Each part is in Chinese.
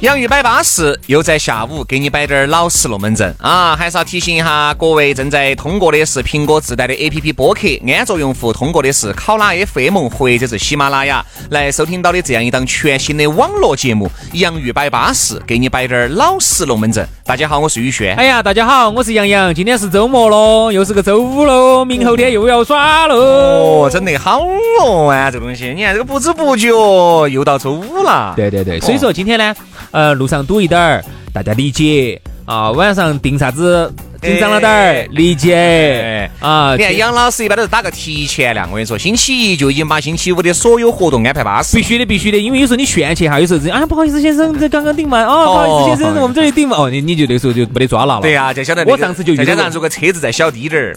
洋芋摆巴士，又在下午给你摆点儿老实龙门阵啊！还是要提醒一下各位正在通过的是苹果自带的 APP 播客，安卓用户通过的是考拉 FM 或者是喜马拉雅来收听到的这样一档全新的网络节目《洋芋摆巴士》，给你摆点儿老实龙门阵。大家好，我是宇轩。哎呀，大家好，我是杨洋。今天是周末喽，又是个周五喽，明后天又要耍喽。哦，真的好哦啊，这东西，你看这个不知不觉又到周五了。对对对，所以说今天呢。呃，路上堵一点儿，大家理解啊。晚上订啥子紧张了点儿，理解啊。你看杨老师一般都是打个提前量，我跟你说，星期一就已经把星期五的所有活动安排巴适。必须的，必须的，因为有时候你炫去哈，有时候啊，不好意思先生，这刚刚订完哦，不好意思先生，我们这里订完哦，你你就那时候就没得抓了。对呀，就晓得我上次就再加上如果车子再小滴点儿。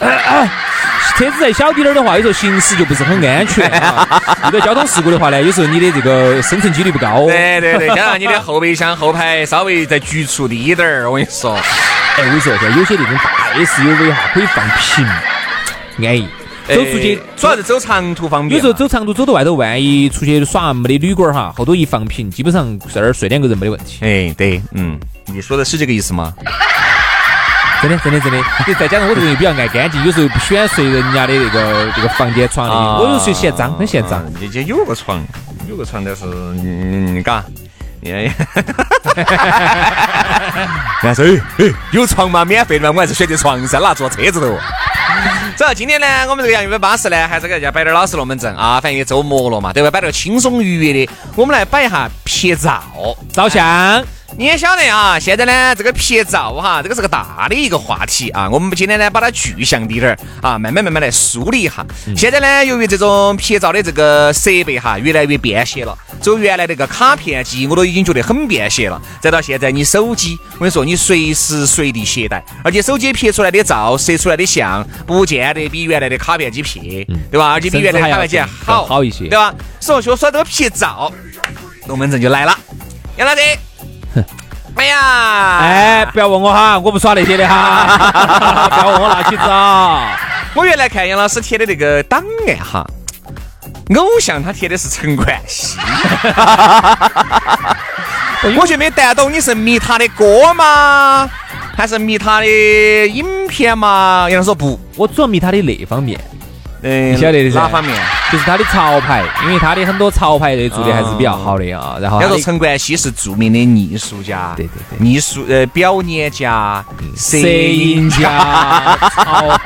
车子再小滴点儿的话，有时候行驶就不是很安全。遇到交通事故的话呢，有时候你的这个生存几率不高。对对对，加上你的后备箱后排稍微再局促滴点儿，我跟你说。哎，我跟你说，像有些那种大 SUV 哈，可以放平，安逸。走出去主要是走长途方便。有时候走长途走到外头，万一出去耍没得旅馆哈，后头一放平，基本上在那儿睡两个人没得问题。哎，对，嗯，你说的是这个意思吗？真的，真的，真的。再加上我这个人又比较爱干净，有时候不喜欢睡人家的那个这个房间床里，我有时候嫌脏，很嫌脏。你家有个床，有个床，但是嗯，嘎，哎，但是有床吗，免费的吗，我还是选择床噻，拿坐车子头。走，今天呢，我们这个洋芋巴士呢，还是给大家摆点老实龙门阵啊，反正也周末了嘛，对吧？摆点轻松愉悦的，我们来摆一下拍照照相。你也晓得啊，现在呢，这个拍照哈，这个是个大的一个话题啊。我们今天呢，把它具象滴点儿啊，慢慢慢慢来梳理一下。现在呢，由于这种拍照的这个设备哈，越来越便携了。走原来那个卡片机，我都已经觉得很便携了。再到现在，你手机，我跟你说，你随时随地携带，而且手机拍出来的照、摄出来的像，不见得比原来的卡片机拍，对吧？而且比原来的卡片机好好一些，对吧？所以说说这个拍照，龙门阵就来了，杨老师。哎呀，哎，不要问我哈，我不耍那些的哈，不要问我那些子啊。我原来看杨老师贴的那个档案哈，偶像他贴的是陈冠希，我就没带懂你是迷他的歌吗？还是迷他的影片吗？杨老师说不，我主要迷他的那方面。嗯，晓得的哪方面？就是他的潮牌，因为他的很多潮牌的做的还是比较好的啊。然后，要说陈冠希是著名的艺术家，对对对，艺术呃表演家、摄影家、潮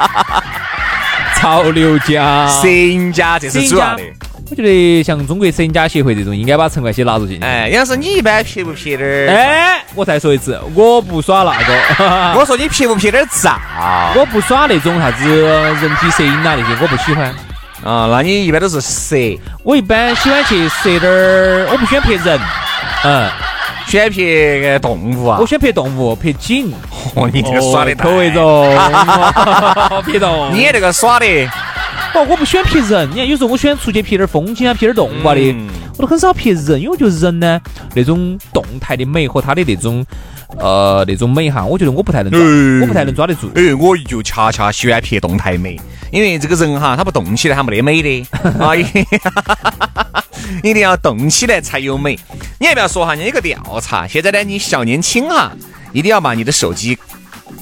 潮流家、摄影家，这是主要的。我觉得像中国摄影家协会这种，应该把陈冠希纳入进去。哎，杨老师，你一般拍不拍点儿？哎，我再说一次，我不耍那个。我说你拍不拍点儿照？我不耍那种啥子人体摄影啊那些，我不喜欢。啊，那你一般都是摄？我一般喜欢去摄点儿，我不喜欢拍人。嗯，喜欢拍动物啊？我喜欢拍动物，拍景。哦，你这个耍的口味重。拍动物。你这个耍的。哦，我不喜欢拍人，你看有时候我喜欢出去拍点风景啊，拍点动物啊的，我都很少拍人，因为我觉得人呢那种动态的美和他的那种呃那种美哈，我觉得我不太能抓，我不太能抓得住。哎，我就恰恰喜欢拍动态美，因为这个人哈，他不动起来他没得美的啊，一定要动起来才有美。你还不要说哈？你一个调查，现在呢你小年轻哈，一定要把你的手机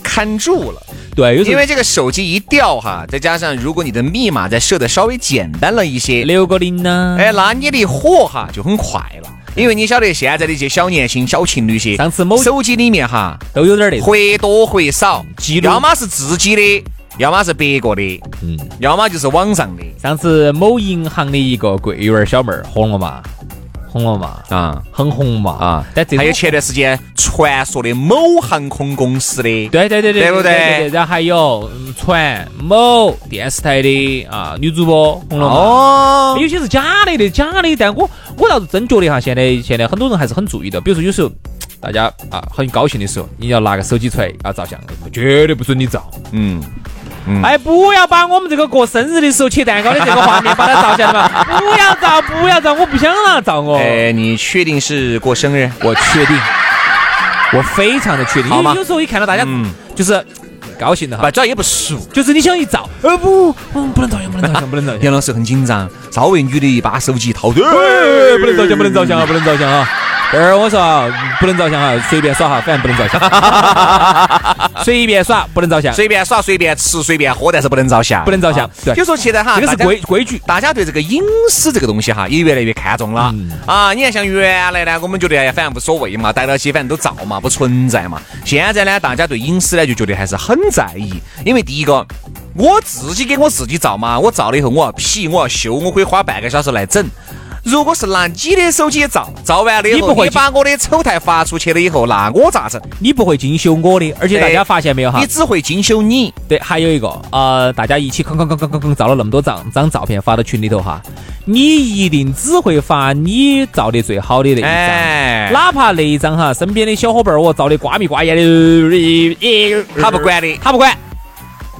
看住了。对，因为这个手机一掉哈，再加上如果你的密码再设的稍微简单了一些，六个零呢，哎，那你的火哈就很快了。因为你晓得现在的一些小年轻、小情侣些，上次某手机里面哈都有点那，或多或少记录，要么是自己的，要么是别个的，嗯，要么就是网上的。上次某银行的一个柜员小妹儿火了嘛？红了嘛？啊，很红嘛？啊，但这还有前段时间传说的某航空公司的，对对对对，对不对？然后还有传某电视台的啊女主播红了嘛？哦，有些是假的的，假的。但我我我倒是真觉得哈，现在现在很多人还是很注意的。比如说有时候大家啊很高兴的时候，你要拿个手机出来啊照相，绝对不准你照。嗯，哎，不要把我们这个过生日的时候切蛋糕的这个画面把它照下来嘛！不要照，不要照，我不想让他照我。哎，你确定是过生日？我确定，我非常的确定。好吗因为有时候一看到大家嗯就是高兴的哈不，，主要也不熟。就是你想一照，呃不，嗯 不能照相，不能照相，不能照相。杨老师很紧张，稍微女的一把手机掏，对，哎不能照相，不能照相啊，不能照相啊！这儿我说啊，不能照相哈，随便耍哈，反正不能照相，随便耍不能照相，随便耍、随便吃、随便喝，但是不能照相，不能照相就说现在哈，这个是规规矩。大家对这个隐私这个东西哈，也越来越看重了、嗯啊！你看，像原来呢，我们觉得哎呀，反正无所谓嘛，逮到起反正都照嘛，不存在嘛。现在呢，大家对隐私呢就觉得还是很在意，因为第一个，我自己给我自己照嘛，我照了以后我要 P，我要修，我可以花半个小时来整。如果是拿你的手机照，照完了以后，你不会你把我的丑态发出去了以后，那我咋整？你不会精修我的，而且大家发现没有哈你？只会精修你。对，还有一个，呃，大家一起吭吭吭吭吭吭照了那么多张张照片发到群里头哈，你一定只会发你照的最好的那一张。哎，哪怕那一张哈，身边的小伙伴儿我照的瓜米瓜眼的，他不管的。他不管，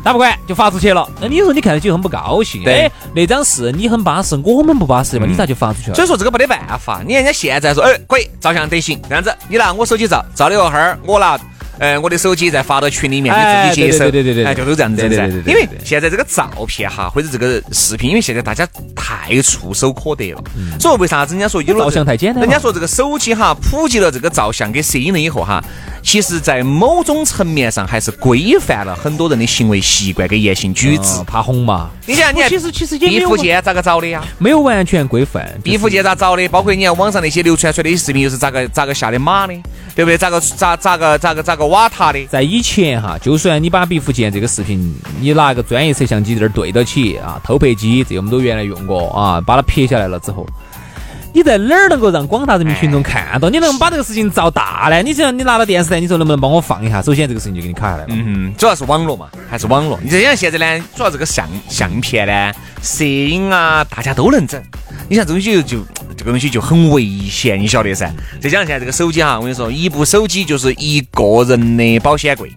他不管就发出去了。那你说你看到就很不高兴，对。哎，那张是你很巴适，我们不巴适嘛，你咋就发出去了？所以说这个没得办法，你看人家现在说，哎，可以照相得行，这样子，你拿我手机照，照了以后，哈儿我拿。呃，我的手机再发到群里面，哎你自己接收，对对对哎，就都这样子对对噻对对对。因为现在这个照片哈，或者这个视频，因为现在大家太触手可得了，嗯。所以为啥子人家说有了照相太简单了。人家说这个手机哈普及了这个照相跟摄影了以后哈，其实在某种层面上还是规范了很多人的行为习惯跟言行举止嗯。怕红嘛？你想，你看其实其实也毕福剑咋个找的呀？没有完全规范。毕福剑咋找的？包括你看网上那些流传出来的视频，又是咋个咋个下的马的，对不对？咋个咋咋个咋个咋个瓦塔的？在以前哈，就算你把毕福剑这个视频，你拿个专业摄像机在那儿对到起啊，偷拍机，这我们都原来用过啊，把它拍下来了之后，你在哪儿能够让广大人民群众看到？你能把这个事情造大呢？你想你拿到电视台，你说能不能帮我放一下？首先这个事情就给你卡下来了。嗯，主要是网络嘛，还是网络。你这像现在呢，主要这个相相片呢、摄影啊，大家都能整。你像这东西就就这个东西就很危险，你晓得噻。再加上现在这个手机哈，我跟你说，一部手机就是一个人的保险柜，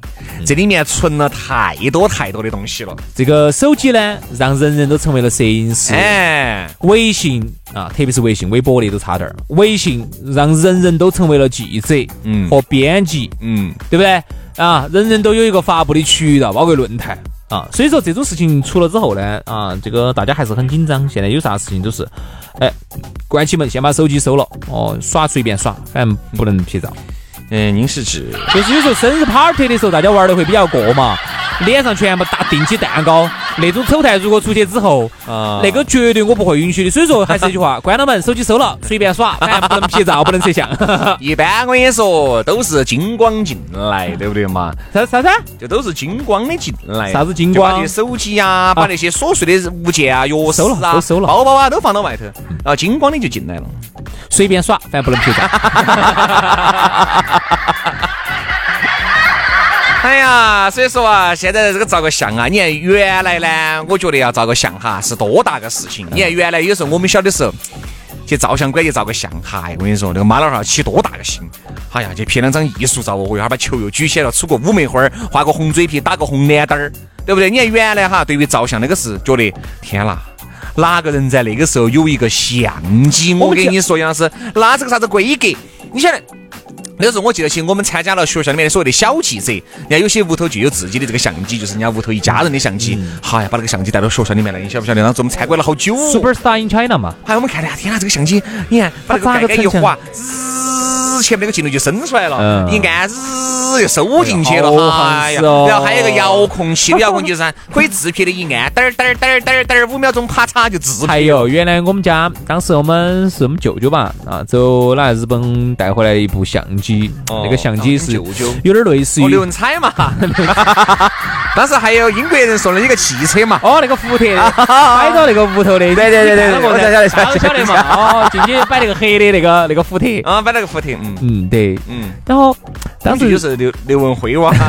这里面存了太多太多的东西了。这个手机呢，让人人都成为了摄影师。哎，微信啊，特别是微信、微博的都差点儿。微信让人人都成为了记者，嗯和编辑，嗯，对不对？啊，人人都有一个发布的渠道，包括论坛啊。所以说这种事情出了之后呢，啊，这个大家还是很紧张。现在有啥事情都是，哎，关起门先把手机收了，哦，耍随便耍，反正不能拍照。嗯，您是指就是有时候生日 party 的时候，大家玩的会比较过嘛，脸上全部打定起蛋糕，那种丑态如果出去之后，啊那个绝对我不会允许的。所以说还是一句话，关了门，手机收了，随便耍，反正不能拍照，不能摄像。一般我跟你说，都是金光进来，对不对嘛？啥啥啥？就都是金光的进来。啥子金光就把你手机呀、把那些琐碎的物件啊、钥收了匙啊、都收了包包啊，都放到外头，然后金光的就进来了。随便耍，反正不能拍照。哎呀，所以说啊，现在这个照个相啊，你看原来呢，我觉得要照个相哈是多大个事情。你看原来有时候我们小的时候。去照相馆去照个相，嗨，我跟你说，那个妈老汉起多大个心，哎呀，去拍两张艺术照我，一下把球又举起来了，出个五梅花，画个红嘴皮，打个红脸蛋儿，对不对？你看原来哈，对于照相那个是觉得，天啦，哪个人在那个时候有一个相机？我跟你说，杨老师，那是个啥子规格？你晓得？那时候我记得起，我们参加了学校里面的所谓的小记者，人家有些屋头就有自己的这个相机，就是人家屋头一家人的相机，好呀，把那个相机带到学校里面来，你晓不晓得？当时我们参观了好久。Superstar in China 嘛，还有我们看的，天哪，这个相机，你看把那个盖盖一成像划，滋，前面那个镜头就伸出来了，嗯一按，滋，又收进去了，哎呀，然后还有个遥控器，遥控器噻可以自拍的，一按，嘚儿嘚儿嘚儿嘚儿嘚儿，五秒钟啪嚓就自拍。还有原来我们家当时我们是我们舅舅吧，啊，走来日本带回来一部相机，哦那个相机是舅舅有点类似哦，于刘文彩嘛，当时还有英国人送了一个汽车嘛，哦，那个福特摆到那个屋头的，对对对对对我晓得晓得晓得嘛？哦，进去摆那个黑的那个那个福特，啊，摆那个福特，嗯嗯，对。嗯，然后当时就是刘刘文辉哇，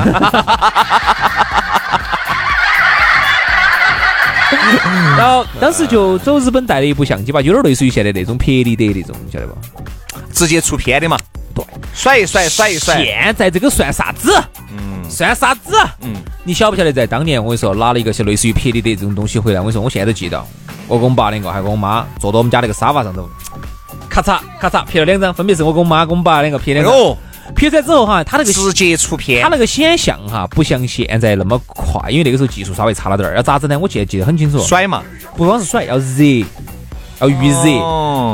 然后当时就走日本带了一部相机吧，有点类似于现在那种拍立得那种，你晓得不？直接出片的嘛。对，甩一甩，甩一甩。现在这个算啥子？嗯，算啥子？嗯，你晓不晓得在当年我跟你说拿了一个像类似于拍立得这种东西回来，我跟你说我现在都记得，我跟我爸两个还跟我妈坐到我们家那个沙发上头，咔嚓咔嚓拍了两张，分别是我跟我妈跟我爸两个拍两张。哦，拍出来之后哈，他那个直接出片，他那个显像哈不像现在那么快，因为那个时候技术稍微差了点儿。要咋子呢？我记得记得很清楚，甩嘛，不光是甩，要热，要预热，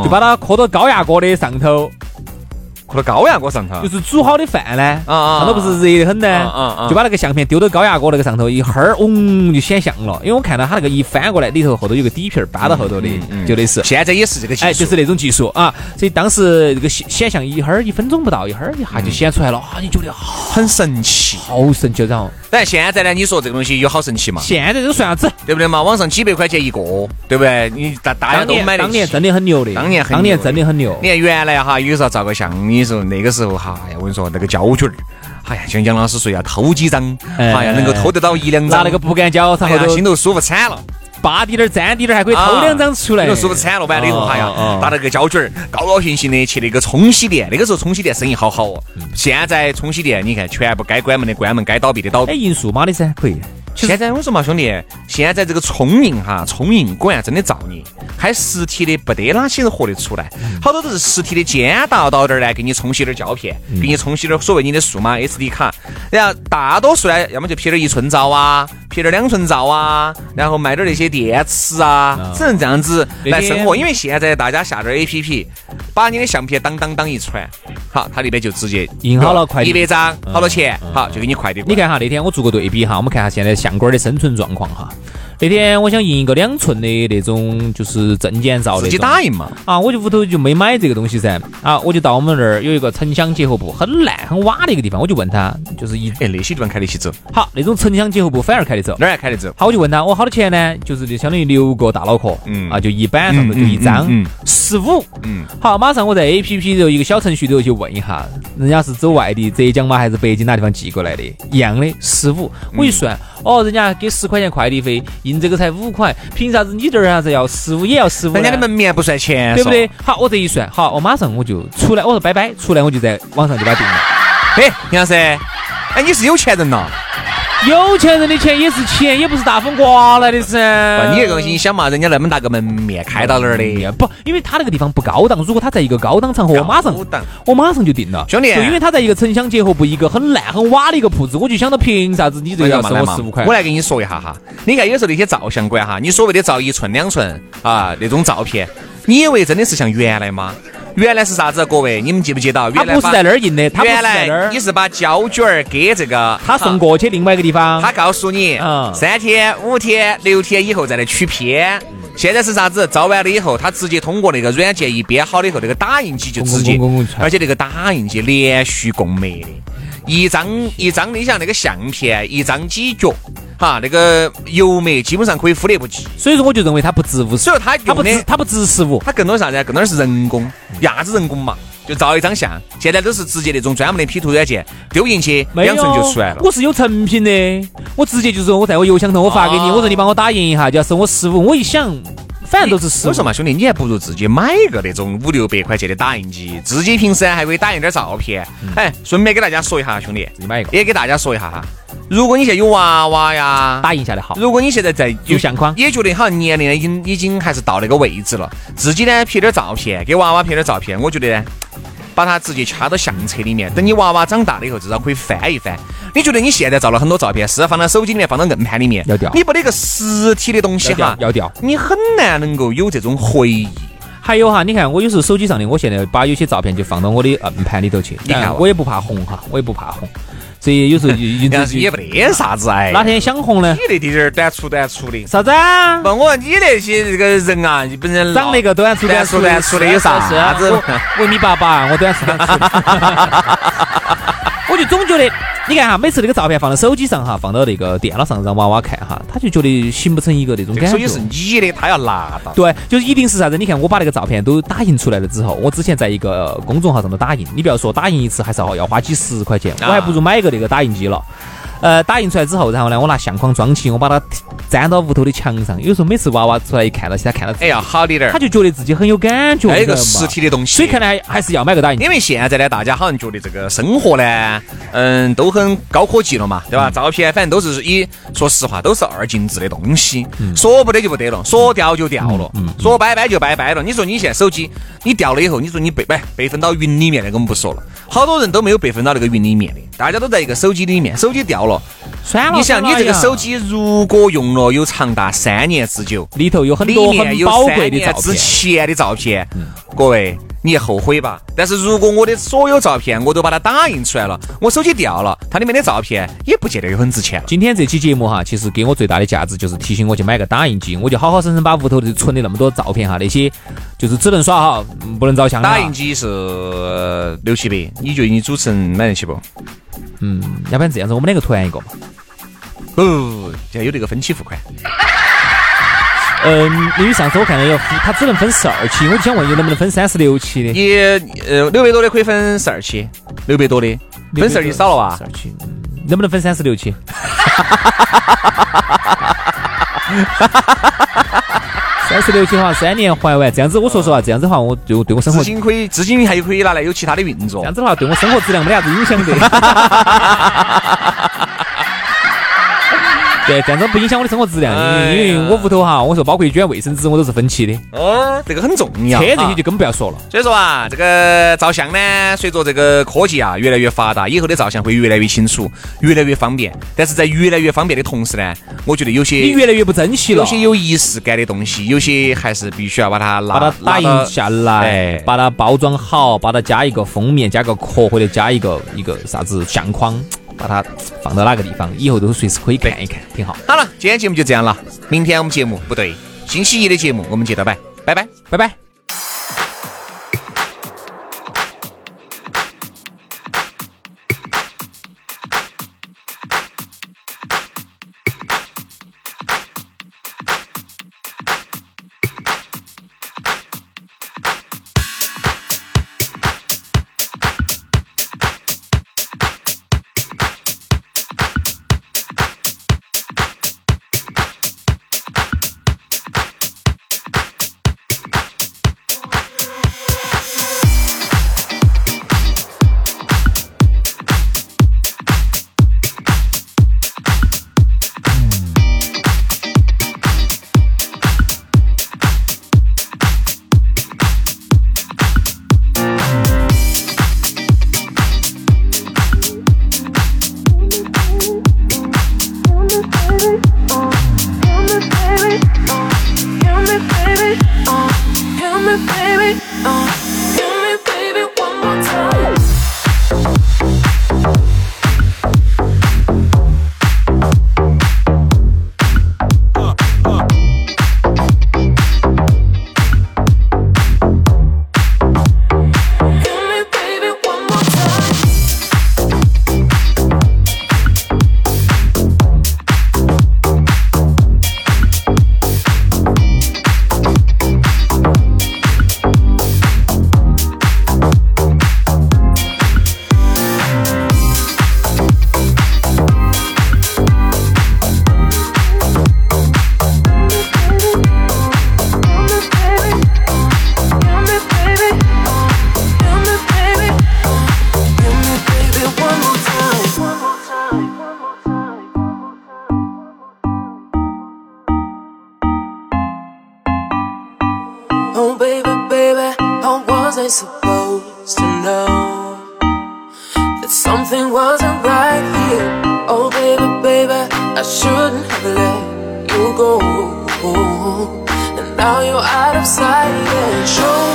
就把它磕到高压锅的上头。搁到高压锅上头，就是煮好的饭呢，上头不是热得很呢，就把那个相片丢到高压锅那个上头，一会儿嗡就显像了。因为我看到它那个一翻过来，里头后头有个底片扒到后头的，就类似。现在也是这个技术，哎，就是那种技术啊。所以当时这个显显像一会儿一分钟不到，一会儿一下就显出来了啊！你觉得很神奇，好神奇，然后。但现在呢？你说这个东西有好神奇吗？现在这个算啥子？对不对嘛？网上几百块钱一个，对不对？你大大家都买的。当年真的很牛的，当年当年真的很牛。你看原来哈，有时候照个相，你说那个时候哈，哎呀，我跟你说那个胶卷儿，哎呀，像杨老师说要偷几张，哎呀，能够偷得到一两张，拿那个不干胶，然后心头舒服惨了。扒滴点儿、粘滴点儿，还可以偷两张出来。那舒服惨了，完了以后，哎呀，拿那个胶卷儿，高高兴兴的去那个冲洗店。那个时候冲洗店生意好好哦。现在冲洗店，你看全部该关门的关门，该倒闭的倒闭。哎，印数码的噻，可以。现在我说嘛，兄弟，现在这个聪明哈，聪明果然真的造孽，开实体的不得哪些人活得出来，好多都是实体的尖大到点儿来，给你冲洗点儿胶片，给你冲洗点儿所谓你的数码 SD 卡，然后大多数呢，要么就撇点一寸照啊，拍点两寸照啊，然后卖点那些电池啊，只能这样子来生活。因为现在大家下点 APP，把你的相片当当当一传，好，他那边就直接印好了快递一百张，好多钱，好就给你快递。你看哈，那天我做个对比哈，我们看下现在。相馆的生存状况哈。那天我想印一个两寸的那种，就是证件照的，自己打印嘛。啊，我就屋头就没买这个东西噻。啊，我就到我们那儿有一个城乡结合部，很烂很瓦的一个地方，我就问他，就是一哎那些地方开得起走。好，那种城乡结合部反而开得走，哪儿开得走？好，我就问他，我好多钱呢？就是就相当于六个大脑壳，嗯啊，就一板上头就一张，十五。嗯，好，马上我在 A P P 头一个小程序头去问一下，人家是走外地浙江嘛还是北京哪地方寄过来的？一样的十五，我一算，哦，人家给十块钱快递费，印这个才五块。凭啥子你这儿啥子要十五也要十五？人家的门面不算钱，对不对？好，我这一算，好，我马上我就出来，我说拜拜，出来我就在网上就把它订了。哎，杨老师，哎，你是有钱人呐？有钱人的钱也是钱，也不是大风刮来的噻。不，你这个东西，你想嘛，人家那么大个门面开到那儿的？不，因为他那个地方不高档。如果他在一个高档场合，我马上我马上就定了。兄弟，就因为他在一个城乡结合部，一个很烂很瓦的一个铺子，我就想到凭啥子你这要收我十五块？我来给你说一下哈。你看有时候那些照相馆哈，你所谓的照一寸两寸啊那种照片，你以为真的是像原来吗？原来是啥子？各位，你们记不记得？他不是在那儿印的，他原来你是把胶卷儿给这个，他送过去另外一个地方，他告诉你，嗯三天、五天、六天以后再来取片。现在是啥子？照完了以后，他直接通过那个软件一编好了以后，那个打印机就直接，而且那个打印机连续供媒的，一张一张，你像那个相片，一张几角。哈，那个油墨基本上可以忽略不计，所以说我就认为它不值五十，所以它它不值它不值十五，它更多啥子？更多是人工，啥子人工嘛？就照一张相，现在都是直接那种专门的 P 图软件丢进去，两寸就出来了。我是有成品的，我直接就是我在我邮箱头我发给你，我说你帮我打印一下，就要收我十五。我一想。反正都是十。我说嘛，兄弟，你还不如自己买一个那种五六百块钱的打印机，自己平时还可以打印点照片。哎，顺便给大家说一下，兄弟，自己买一个，也给大家说一下哈。如果你现在有娃娃呀，打印下来好。如果你现在在有相框，也觉得好像年龄已经已经还是到那个位置了，自己呢拍点照片，给娃娃拍点照片，我觉得呢。把它直接掐到相册里面，等你娃娃长大了以后，至少可以翻一翻。你觉得你现在照了很多照片，是放到手机里面，放到硬盘里面，要掉。你把那个实体的东西哈，要掉。你很难能够有这种回忆。还有哈，你看我有时候手机上的，我现在把有些照片就放到我的硬盘里头去。你看，我也不怕红哈，我也不怕红。所以有时候 就也不得啥子哎。哪天想红呢？你那点儿短粗短粗的。啥子？啊？问，我问你那些这个人啊，你本身长那个短粗短粗短粗的有啥子？我一米八八，我短粗短粗。总觉得。你看哈，每次那个照片放到手机上哈，放到那个电脑上让娃娃看哈，他就觉得形不成一个那种感觉。手机是你的，他要拿到。对，就是一定是啥子？你看我把那个照片都打印出来了之后，我之前在一个公众号上头打印，你不要说打印一次还是要要花几十块钱，我还不如买一个那个打印机了。呃，打印出来之后，然后呢，我拿相框装起，我把它粘到屋头的墙上。有时候每次娃娃出来一看到起，他看到，哎呀，好的点儿他。就觉得自己很有感觉，还有个实体的东西，所以看来还是要买个打印。因为现在呢，大家好像觉得这个生活呢，嗯，都很高科技了嘛，对吧？照片反正都是以，说实话都是二进制的东西，说不得就不得了，说掉就掉了，说拜拜就拜拜了。你说你现在手机你掉了以后，你说你备备备份到云里面那个我们不说了，好多人都没有备份到那个云里面的，大家都在一个手机里面，手机掉了，你想你这个手机机如果用了有长达三年之久，里头有很多很宝贵的照片之片。前的照片，各位你后悔吧？但是如果我的所有照片我都把它打印出来了，我手机掉了，它里面的照片也不见得有很值钱。今天这期节目哈，其实给我最大的价值就是提醒我去买个打印机，我就好好生生把屋头的存的那么多照片哈，那些就是只能耍哈，嗯不能照相的。打印机是六七百，你觉得你主持人买得起不？嗯，要不然这样子，我们两个团一个嘛。不，现在有这个分期付款。嗯，因为上次我看到有，它只能分十二期，我就想问你能不能分三十六期的？你呃六百多的可以分十二期，六百多的分十二期少了吧十？二期，嗯，能不能分三十六期？三十六期的话，三年还完，这样子我说实话，这样子的话，我对我对我生活资金可以，资金还可以拿来有其他的运作这样。子的话，对我生活质量没得啥子影响的。对，这样子不影响我的生活质量，因为我屋头哈，我说包括一卷卫生纸我都是分期的，哦，这个很重要。啊车这些就更不要说了。所以说啊，这个照相呢，随着这个科技啊越来越发达，以后的照相会越来越清楚，越来越方便。但是在越来越方便的同时呢，我觉得有些你越来越不珍惜了有，些有仪式感的东西，有些还是必须要把它拿把它打印下来哎，把它包装好，把它加一个封面，加个壳或者加一个一个啥子相框，把它放到哪个地方，以后都随时可以看一看，挺好。好了，今天节目就这样了。明天我们节目不对，星期一的节目我们接着摆，拜拜。拜拜。Supposed to know that something wasn't right here? Oh baby, baby, I shouldn't have let you go. And now you're out of sight. Show